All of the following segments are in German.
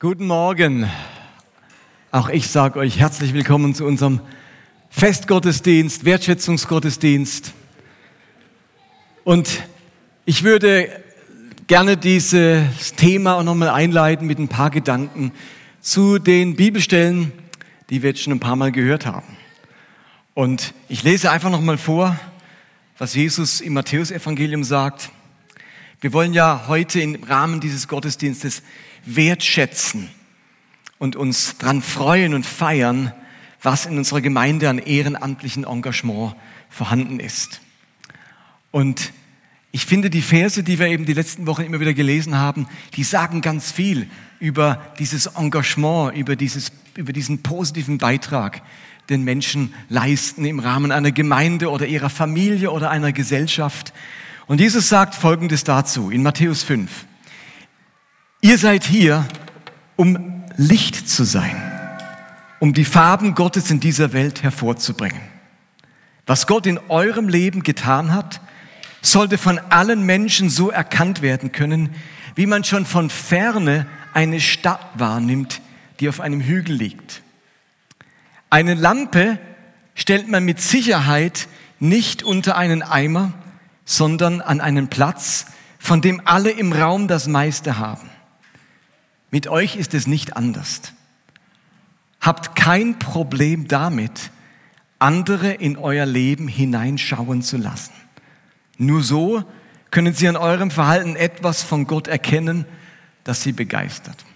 Guten Morgen. Auch ich sage euch herzlich willkommen zu unserem Festgottesdienst, Wertschätzungsgottesdienst. Und ich würde gerne dieses Thema auch nochmal einleiten mit ein paar Gedanken zu den Bibelstellen, die wir jetzt schon ein paar Mal gehört haben. Und ich lese einfach nochmal vor, was Jesus im Matthäusevangelium sagt. Wir wollen ja heute im Rahmen dieses Gottesdienstes wertschätzen und uns dran freuen und feiern, was in unserer Gemeinde an ehrenamtlichen Engagement vorhanden ist. Und ich finde die Verse, die wir eben die letzten Wochen immer wieder gelesen haben, die sagen ganz viel über dieses Engagement, über, dieses, über diesen positiven Beitrag, den Menschen leisten im Rahmen einer Gemeinde oder ihrer Familie oder einer Gesellschaft. Und Jesus sagt Folgendes dazu in Matthäus 5. Ihr seid hier, um Licht zu sein, um die Farben Gottes in dieser Welt hervorzubringen. Was Gott in eurem Leben getan hat, sollte von allen Menschen so erkannt werden können, wie man schon von ferne eine Stadt wahrnimmt, die auf einem Hügel liegt. Eine Lampe stellt man mit Sicherheit nicht unter einen Eimer, sondern an einen Platz, von dem alle im Raum das meiste haben. Mit euch ist es nicht anders. Habt kein Problem damit, andere in euer Leben hineinschauen zu lassen. Nur so können sie an eurem Verhalten etwas von Gott erkennen, das sie begeistert.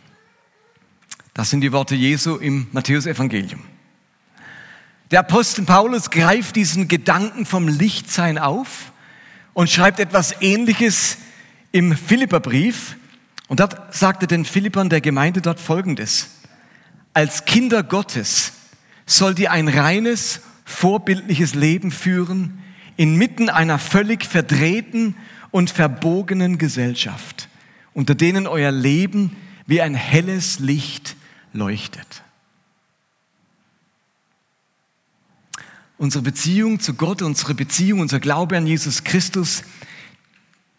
Das sind die Worte Jesu im Matthäusevangelium. Der Apostel Paulus greift diesen Gedanken vom Lichtsein auf und schreibt etwas Ähnliches im Philipperbrief. Und dort sagte den Philippern der Gemeinde dort Folgendes. Als Kinder Gottes sollt ihr ein reines, vorbildliches Leben führen, inmitten einer völlig verdrehten und verbogenen Gesellschaft, unter denen euer Leben wie ein helles Licht leuchtet. Unsere Beziehung zu Gott, unsere Beziehung, unser Glaube an Jesus Christus,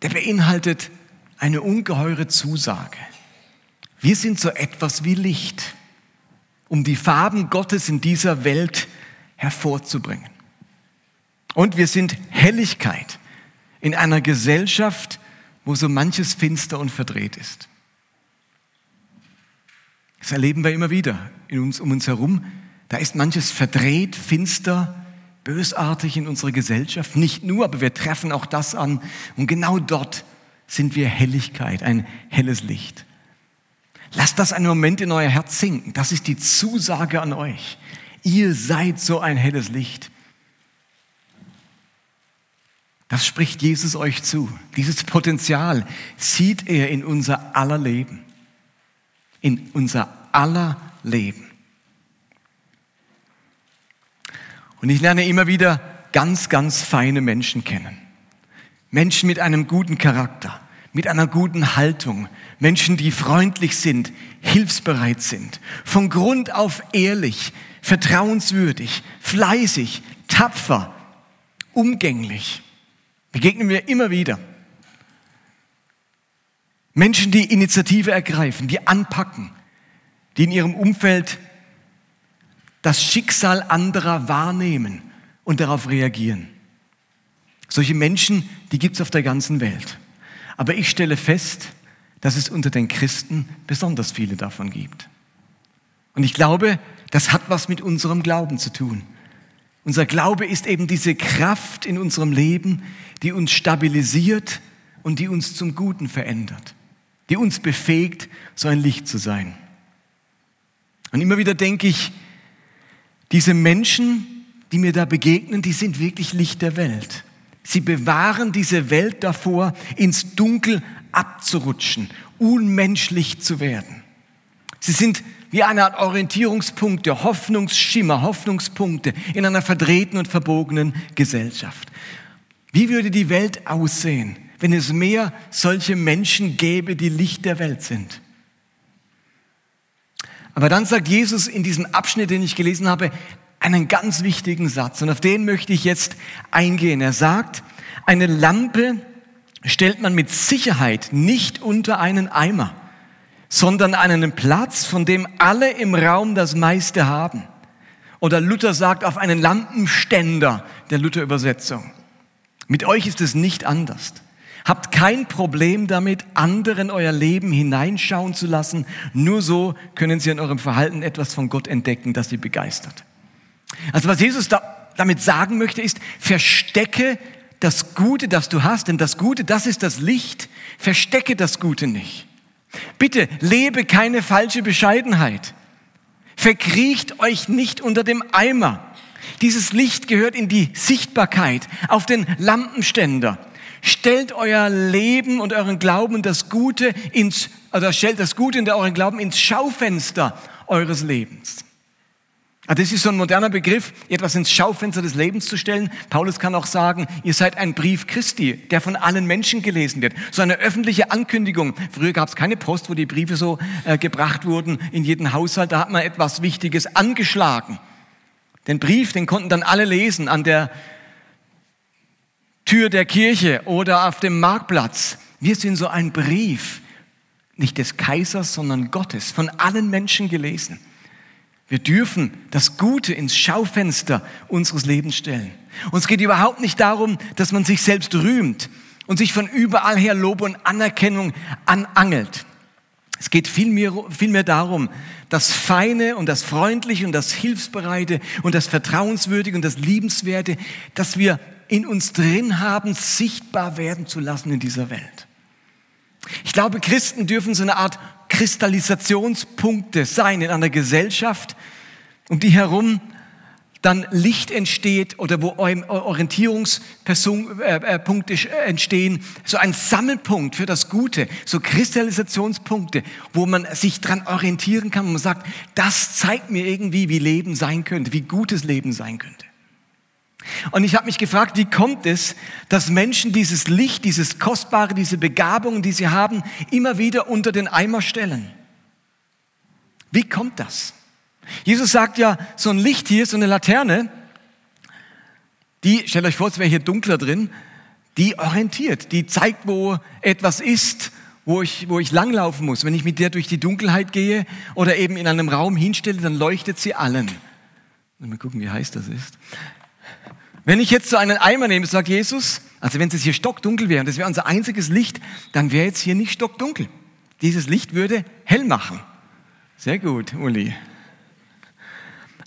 der beinhaltet eine ungeheure Zusage. Wir sind so etwas wie Licht, um die Farben Gottes in dieser Welt hervorzubringen. Und wir sind Helligkeit in einer Gesellschaft, wo so manches finster und verdreht ist. Das erleben wir immer wieder in uns, um uns herum. Da ist manches verdreht, finster, bösartig in unserer Gesellschaft. Nicht nur, aber wir treffen auch das an. Und genau dort sind wir Helligkeit, ein helles Licht. Lasst das einen Moment in euer Herz sinken. Das ist die Zusage an euch. Ihr seid so ein helles Licht. Das spricht Jesus euch zu. Dieses Potenzial sieht er in unser aller Leben. In unser aller Leben. Und ich lerne immer wieder ganz, ganz feine Menschen kennen. Menschen mit einem guten Charakter, mit einer guten Haltung, Menschen, die freundlich sind, hilfsbereit sind, von Grund auf ehrlich, vertrauenswürdig, fleißig, tapfer, umgänglich. Begegnen wir immer wieder. Menschen, die Initiative ergreifen, die anpacken, die in ihrem Umfeld das Schicksal anderer wahrnehmen und darauf reagieren. Solche Menschen, die gibt es auf der ganzen Welt. Aber ich stelle fest, dass es unter den Christen besonders viele davon gibt. Und ich glaube, das hat was mit unserem Glauben zu tun. Unser Glaube ist eben diese Kraft in unserem Leben, die uns stabilisiert und die uns zum Guten verändert, die uns befähigt, so ein Licht zu sein. Und immer wieder denke ich, diese Menschen, die mir da begegnen, die sind wirklich Licht der Welt. Sie bewahren diese Welt davor, ins Dunkel abzurutschen, unmenschlich zu werden. Sie sind wie eine Art Orientierungspunkte, Hoffnungsschimmer, Hoffnungspunkte in einer verdrehten und verbogenen Gesellschaft. Wie würde die Welt aussehen, wenn es mehr solche Menschen gäbe, die Licht der Welt sind? Aber dann sagt Jesus in diesem Abschnitt, den ich gelesen habe, einen ganz wichtigen Satz. Und auf den möchte ich jetzt eingehen. Er sagt, eine Lampe stellt man mit Sicherheit nicht unter einen Eimer, sondern an einem Platz, von dem alle im Raum das meiste haben. Oder Luther sagt auf einen Lampenständer der Luther-Übersetzung. Mit euch ist es nicht anders. Habt kein Problem damit, anderen euer Leben hineinschauen zu lassen. Nur so können sie in eurem Verhalten etwas von Gott entdecken, das sie begeistert. Also was Jesus da, damit sagen möchte, ist, verstecke das Gute, das du hast, denn das Gute, das ist das Licht. Verstecke das Gute nicht. Bitte lebe keine falsche Bescheidenheit. Verkriecht euch nicht unter dem Eimer. Dieses Licht gehört in die Sichtbarkeit, auf den Lampenständer. Stellt euer Leben und euren Glauben das Gute ins, also stellt das Gute und euren Glauben ins Schaufenster eures Lebens. Also das ist so ein moderner Begriff, etwas ins Schaufenster des Lebens zu stellen. Paulus kann auch sagen, ihr seid ein Brief Christi, der von allen Menschen gelesen wird. So eine öffentliche Ankündigung. Früher gab es keine Post, wo die Briefe so äh, gebracht wurden in jeden Haushalt. Da hat man etwas Wichtiges angeschlagen. Den Brief, den konnten dann alle lesen an der Tür der Kirche oder auf dem Marktplatz. Wir sind so ein Brief, nicht des Kaisers, sondern Gottes, von allen Menschen gelesen. Wir dürfen das Gute ins Schaufenster unseres Lebens stellen. Und es geht überhaupt nicht darum, dass man sich selbst rühmt und sich von überall her Lob und Anerkennung anangelt. Es geht vielmehr, vielmehr darum, das Feine und das Freundliche und das Hilfsbereite und das Vertrauenswürdige und das Liebenswerte, das wir in uns drin haben, sichtbar werden zu lassen in dieser Welt. Ich glaube, Christen dürfen so eine Art Kristallisationspunkte sein in einer Gesellschaft, um die herum dann Licht entsteht oder wo Orientierungspunkte äh, äh, entstehen, so ein Sammelpunkt für das Gute, so Kristallisationspunkte, wo man sich dran orientieren kann und man sagt, das zeigt mir irgendwie, wie Leben sein könnte, wie gutes Leben sein könnte. Und ich habe mich gefragt, wie kommt es, dass Menschen dieses Licht, dieses Kostbare, diese Begabungen, die sie haben, immer wieder unter den Eimer stellen? Wie kommt das? Jesus sagt ja, so ein Licht hier, so eine Laterne, die, stellt euch vor, es wäre hier dunkler drin, die orientiert, die zeigt, wo etwas ist, wo ich, wo ich langlaufen muss. Wenn ich mit der durch die Dunkelheit gehe oder eben in einem Raum hinstelle, dann leuchtet sie allen. Mal gucken, wie heiß das ist. Wenn ich jetzt so einen Eimer nehme, sagt Jesus, also wenn es hier stockdunkel wäre und das wäre unser einziges Licht, dann wäre jetzt hier nicht stockdunkel. Dieses Licht würde hell machen. Sehr gut, Uli.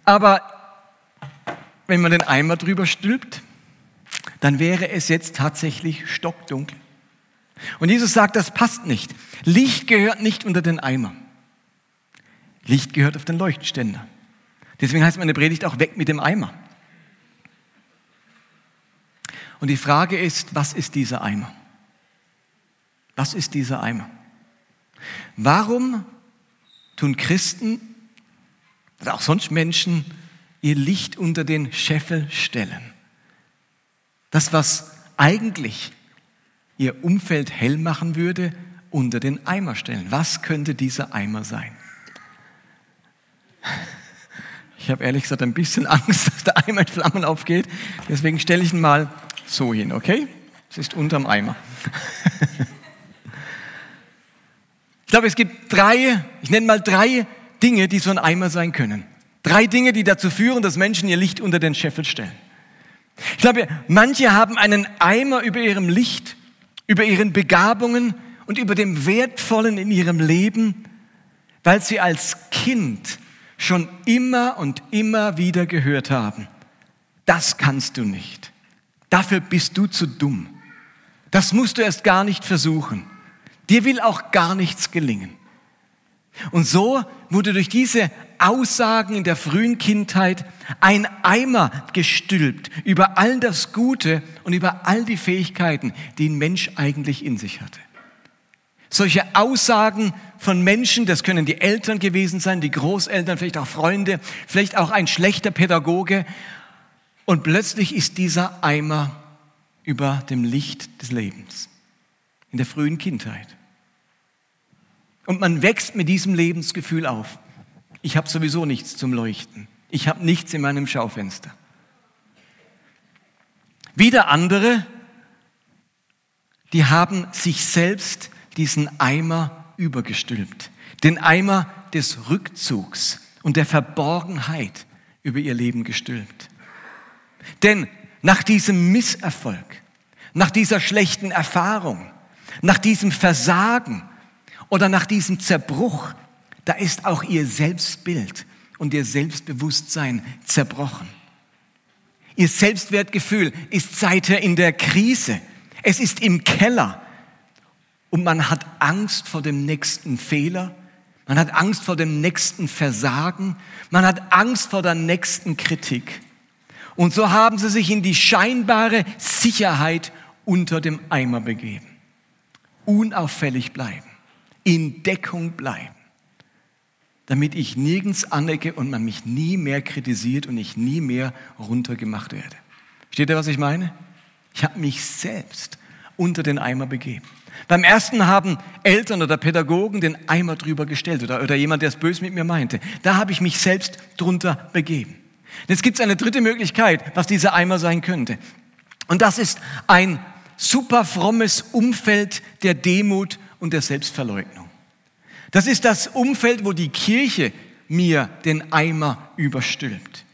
Aber wenn man den Eimer drüber stülpt, dann wäre es jetzt tatsächlich stockdunkel. Und Jesus sagt, das passt nicht. Licht gehört nicht unter den Eimer. Licht gehört auf den Leuchtständer. Deswegen heißt meine Predigt auch weg mit dem Eimer. Und die Frage ist, was ist dieser Eimer? Was ist dieser Eimer? Warum tun Christen oder auch sonst Menschen ihr Licht unter den Scheffel stellen? Das, was eigentlich ihr Umfeld hell machen würde, unter den Eimer stellen. Was könnte dieser Eimer sein? Ich habe ehrlich gesagt ein bisschen Angst, dass der Eimer in Flammen aufgeht. Deswegen stelle ich ihn mal so hin, okay? Es ist unterm Eimer. ich glaube, es gibt drei, ich nenne mal drei Dinge, die so ein Eimer sein können. Drei Dinge, die dazu führen, dass Menschen ihr Licht unter den Scheffel stellen. Ich glaube, manche haben einen Eimer über ihrem Licht, über ihren Begabungen und über dem Wertvollen in ihrem Leben, weil sie als Kind schon immer und immer wieder gehört haben. Das kannst du nicht. Dafür bist du zu dumm. Das musst du erst gar nicht versuchen. Dir will auch gar nichts gelingen. Und so wurde durch diese Aussagen in der frühen Kindheit ein Eimer gestülpt über all das Gute und über all die Fähigkeiten, die ein Mensch eigentlich in sich hatte. Solche Aussagen von Menschen, das können die Eltern gewesen sein, die Großeltern, vielleicht auch Freunde, vielleicht auch ein schlechter Pädagoge, und plötzlich ist dieser Eimer über dem Licht des Lebens in der frühen Kindheit. Und man wächst mit diesem Lebensgefühl auf. Ich habe sowieso nichts zum Leuchten. Ich habe nichts in meinem Schaufenster. Wieder andere, die haben sich selbst diesen Eimer übergestülpt. den Eimer des Rückzugs und der Verborgenheit über ihr Leben gestülpt. Denn nach diesem Misserfolg, nach dieser schlechten Erfahrung, nach diesem Versagen oder nach diesem Zerbruch, da ist auch ihr Selbstbild und ihr Selbstbewusstsein zerbrochen. Ihr Selbstwertgefühl ist seither in der Krise. Es ist im Keller. Und man hat Angst vor dem nächsten Fehler. Man hat Angst vor dem nächsten Versagen. Man hat Angst vor der nächsten Kritik. Und so haben sie sich in die scheinbare Sicherheit unter dem Eimer begeben. Unauffällig bleiben. In Deckung bleiben damit ich nirgends anecke und man mich nie mehr kritisiert und ich nie mehr runtergemacht werde. Steht ihr, was ich meine? Ich habe mich selbst unter den Eimer begeben. Beim ersten haben Eltern oder Pädagogen den Eimer drüber gestellt oder, oder jemand, der es böse mit mir meinte. Da habe ich mich selbst drunter begeben. Jetzt gibt es eine dritte Möglichkeit, was dieser Eimer sein könnte. Und das ist ein super frommes Umfeld der Demut und der Selbstverleugnung. Das ist das Umfeld, wo die Kirche mir den Eimer überstülpt.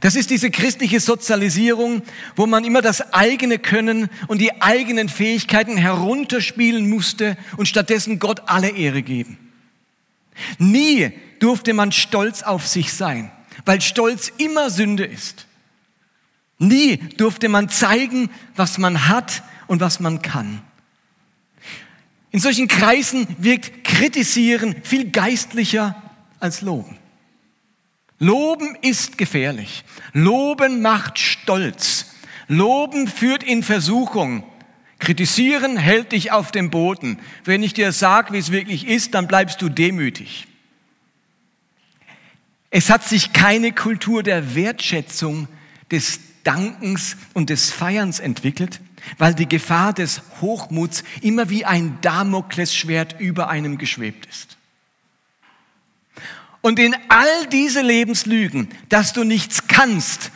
Das ist diese christliche Sozialisierung, wo man immer das eigene Können und die eigenen Fähigkeiten herunterspielen musste und stattdessen Gott alle Ehre geben. Nie durfte man stolz auf sich sein, weil Stolz immer Sünde ist. Nie durfte man zeigen, was man hat und was man kann. In solchen Kreisen wirkt Kritisieren viel geistlicher als Loben. Loben ist gefährlich. Loben macht stolz. Loben führt in Versuchung. Kritisieren hält dich auf dem Boden. Wenn ich dir sage, wie es wirklich ist, dann bleibst du demütig. Es hat sich keine Kultur der Wertschätzung, des Dankens und des Feierns entwickelt, weil die Gefahr des Hochmuts immer wie ein Damoklesschwert über einem geschwebt ist. Und in all diese Lebenslügen, dass du nichts kannst,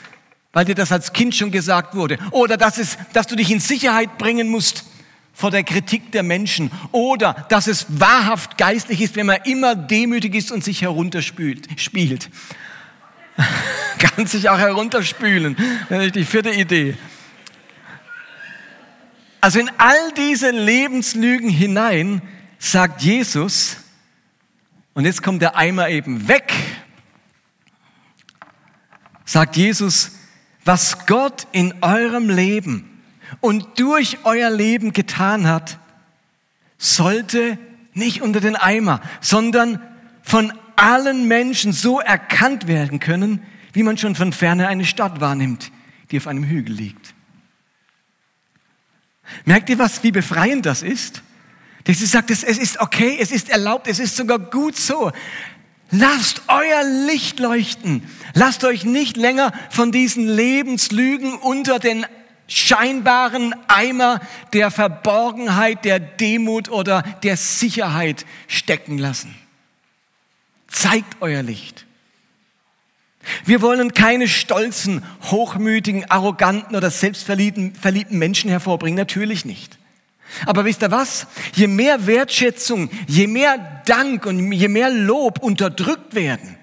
weil dir das als Kind schon gesagt wurde, oder dass, es, dass du dich in Sicherheit bringen musst vor der Kritik der Menschen, oder dass es wahrhaft geistlich ist, wenn man immer demütig ist und sich herunterspielt. Spielt. Kann sich auch herunterspülen. Die vierte Idee. Also in all diese Lebenslügen hinein sagt Jesus, und jetzt kommt der Eimer eben weg, sagt Jesus, was Gott in eurem Leben und durch euer Leben getan hat, sollte nicht unter den Eimer, sondern von allen Menschen so erkannt werden können, wie man schon von ferne eine Stadt wahrnimmt, die auf einem Hügel liegt. Merkt ihr was, wie befreiend das ist? Dass sie sagt, es ist okay, es ist erlaubt, es ist sogar gut so. Lasst euer Licht leuchten. Lasst euch nicht länger von diesen Lebenslügen unter den scheinbaren Eimer der Verborgenheit, der Demut oder der Sicherheit stecken lassen. Zeigt euer Licht. Wir wollen keine stolzen, hochmütigen, arroganten oder selbstverliebten verliebten Menschen hervorbringen, natürlich nicht. Aber wisst ihr was? Je mehr Wertschätzung, je mehr Dank und je mehr Lob unterdrückt werden,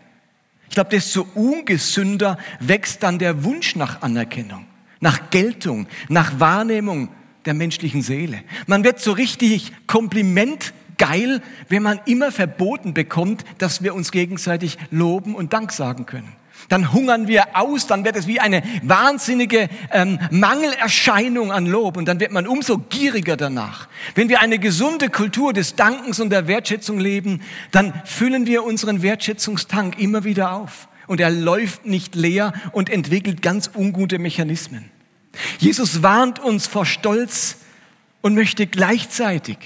ich glaube, desto ungesünder wächst dann der Wunsch nach Anerkennung, nach Geltung, nach Wahrnehmung der menschlichen Seele. Man wird so richtig komplimentgeil, wenn man immer verboten bekommt, dass wir uns gegenseitig loben und Dank sagen können dann hungern wir aus, dann wird es wie eine wahnsinnige ähm, Mangelerscheinung an Lob und dann wird man umso gieriger danach. Wenn wir eine gesunde Kultur des Dankens und der Wertschätzung leben, dann füllen wir unseren Wertschätzungstank immer wieder auf und er läuft nicht leer und entwickelt ganz ungute Mechanismen. Jesus warnt uns vor Stolz und möchte gleichzeitig,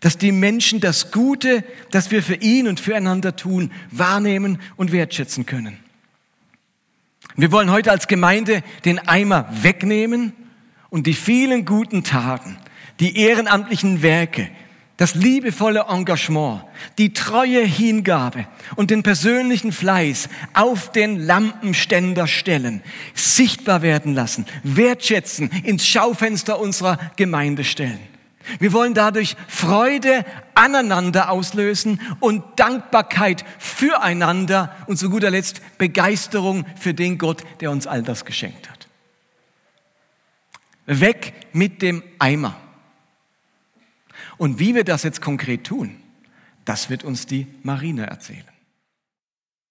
dass die Menschen das Gute, das wir für ihn und füreinander tun, wahrnehmen und wertschätzen können. Wir wollen heute als Gemeinde den Eimer wegnehmen und die vielen guten Taten, die ehrenamtlichen Werke, das liebevolle Engagement, die treue Hingabe und den persönlichen Fleiß auf den Lampenständer stellen, sichtbar werden lassen, wertschätzen, ins Schaufenster unserer Gemeinde stellen. Wir wollen dadurch Freude aneinander auslösen und Dankbarkeit füreinander und zu guter Letzt Begeisterung für den Gott, der uns all das geschenkt hat. Weg mit dem Eimer. Und wie wir das jetzt konkret tun, das wird uns die Marine erzählen.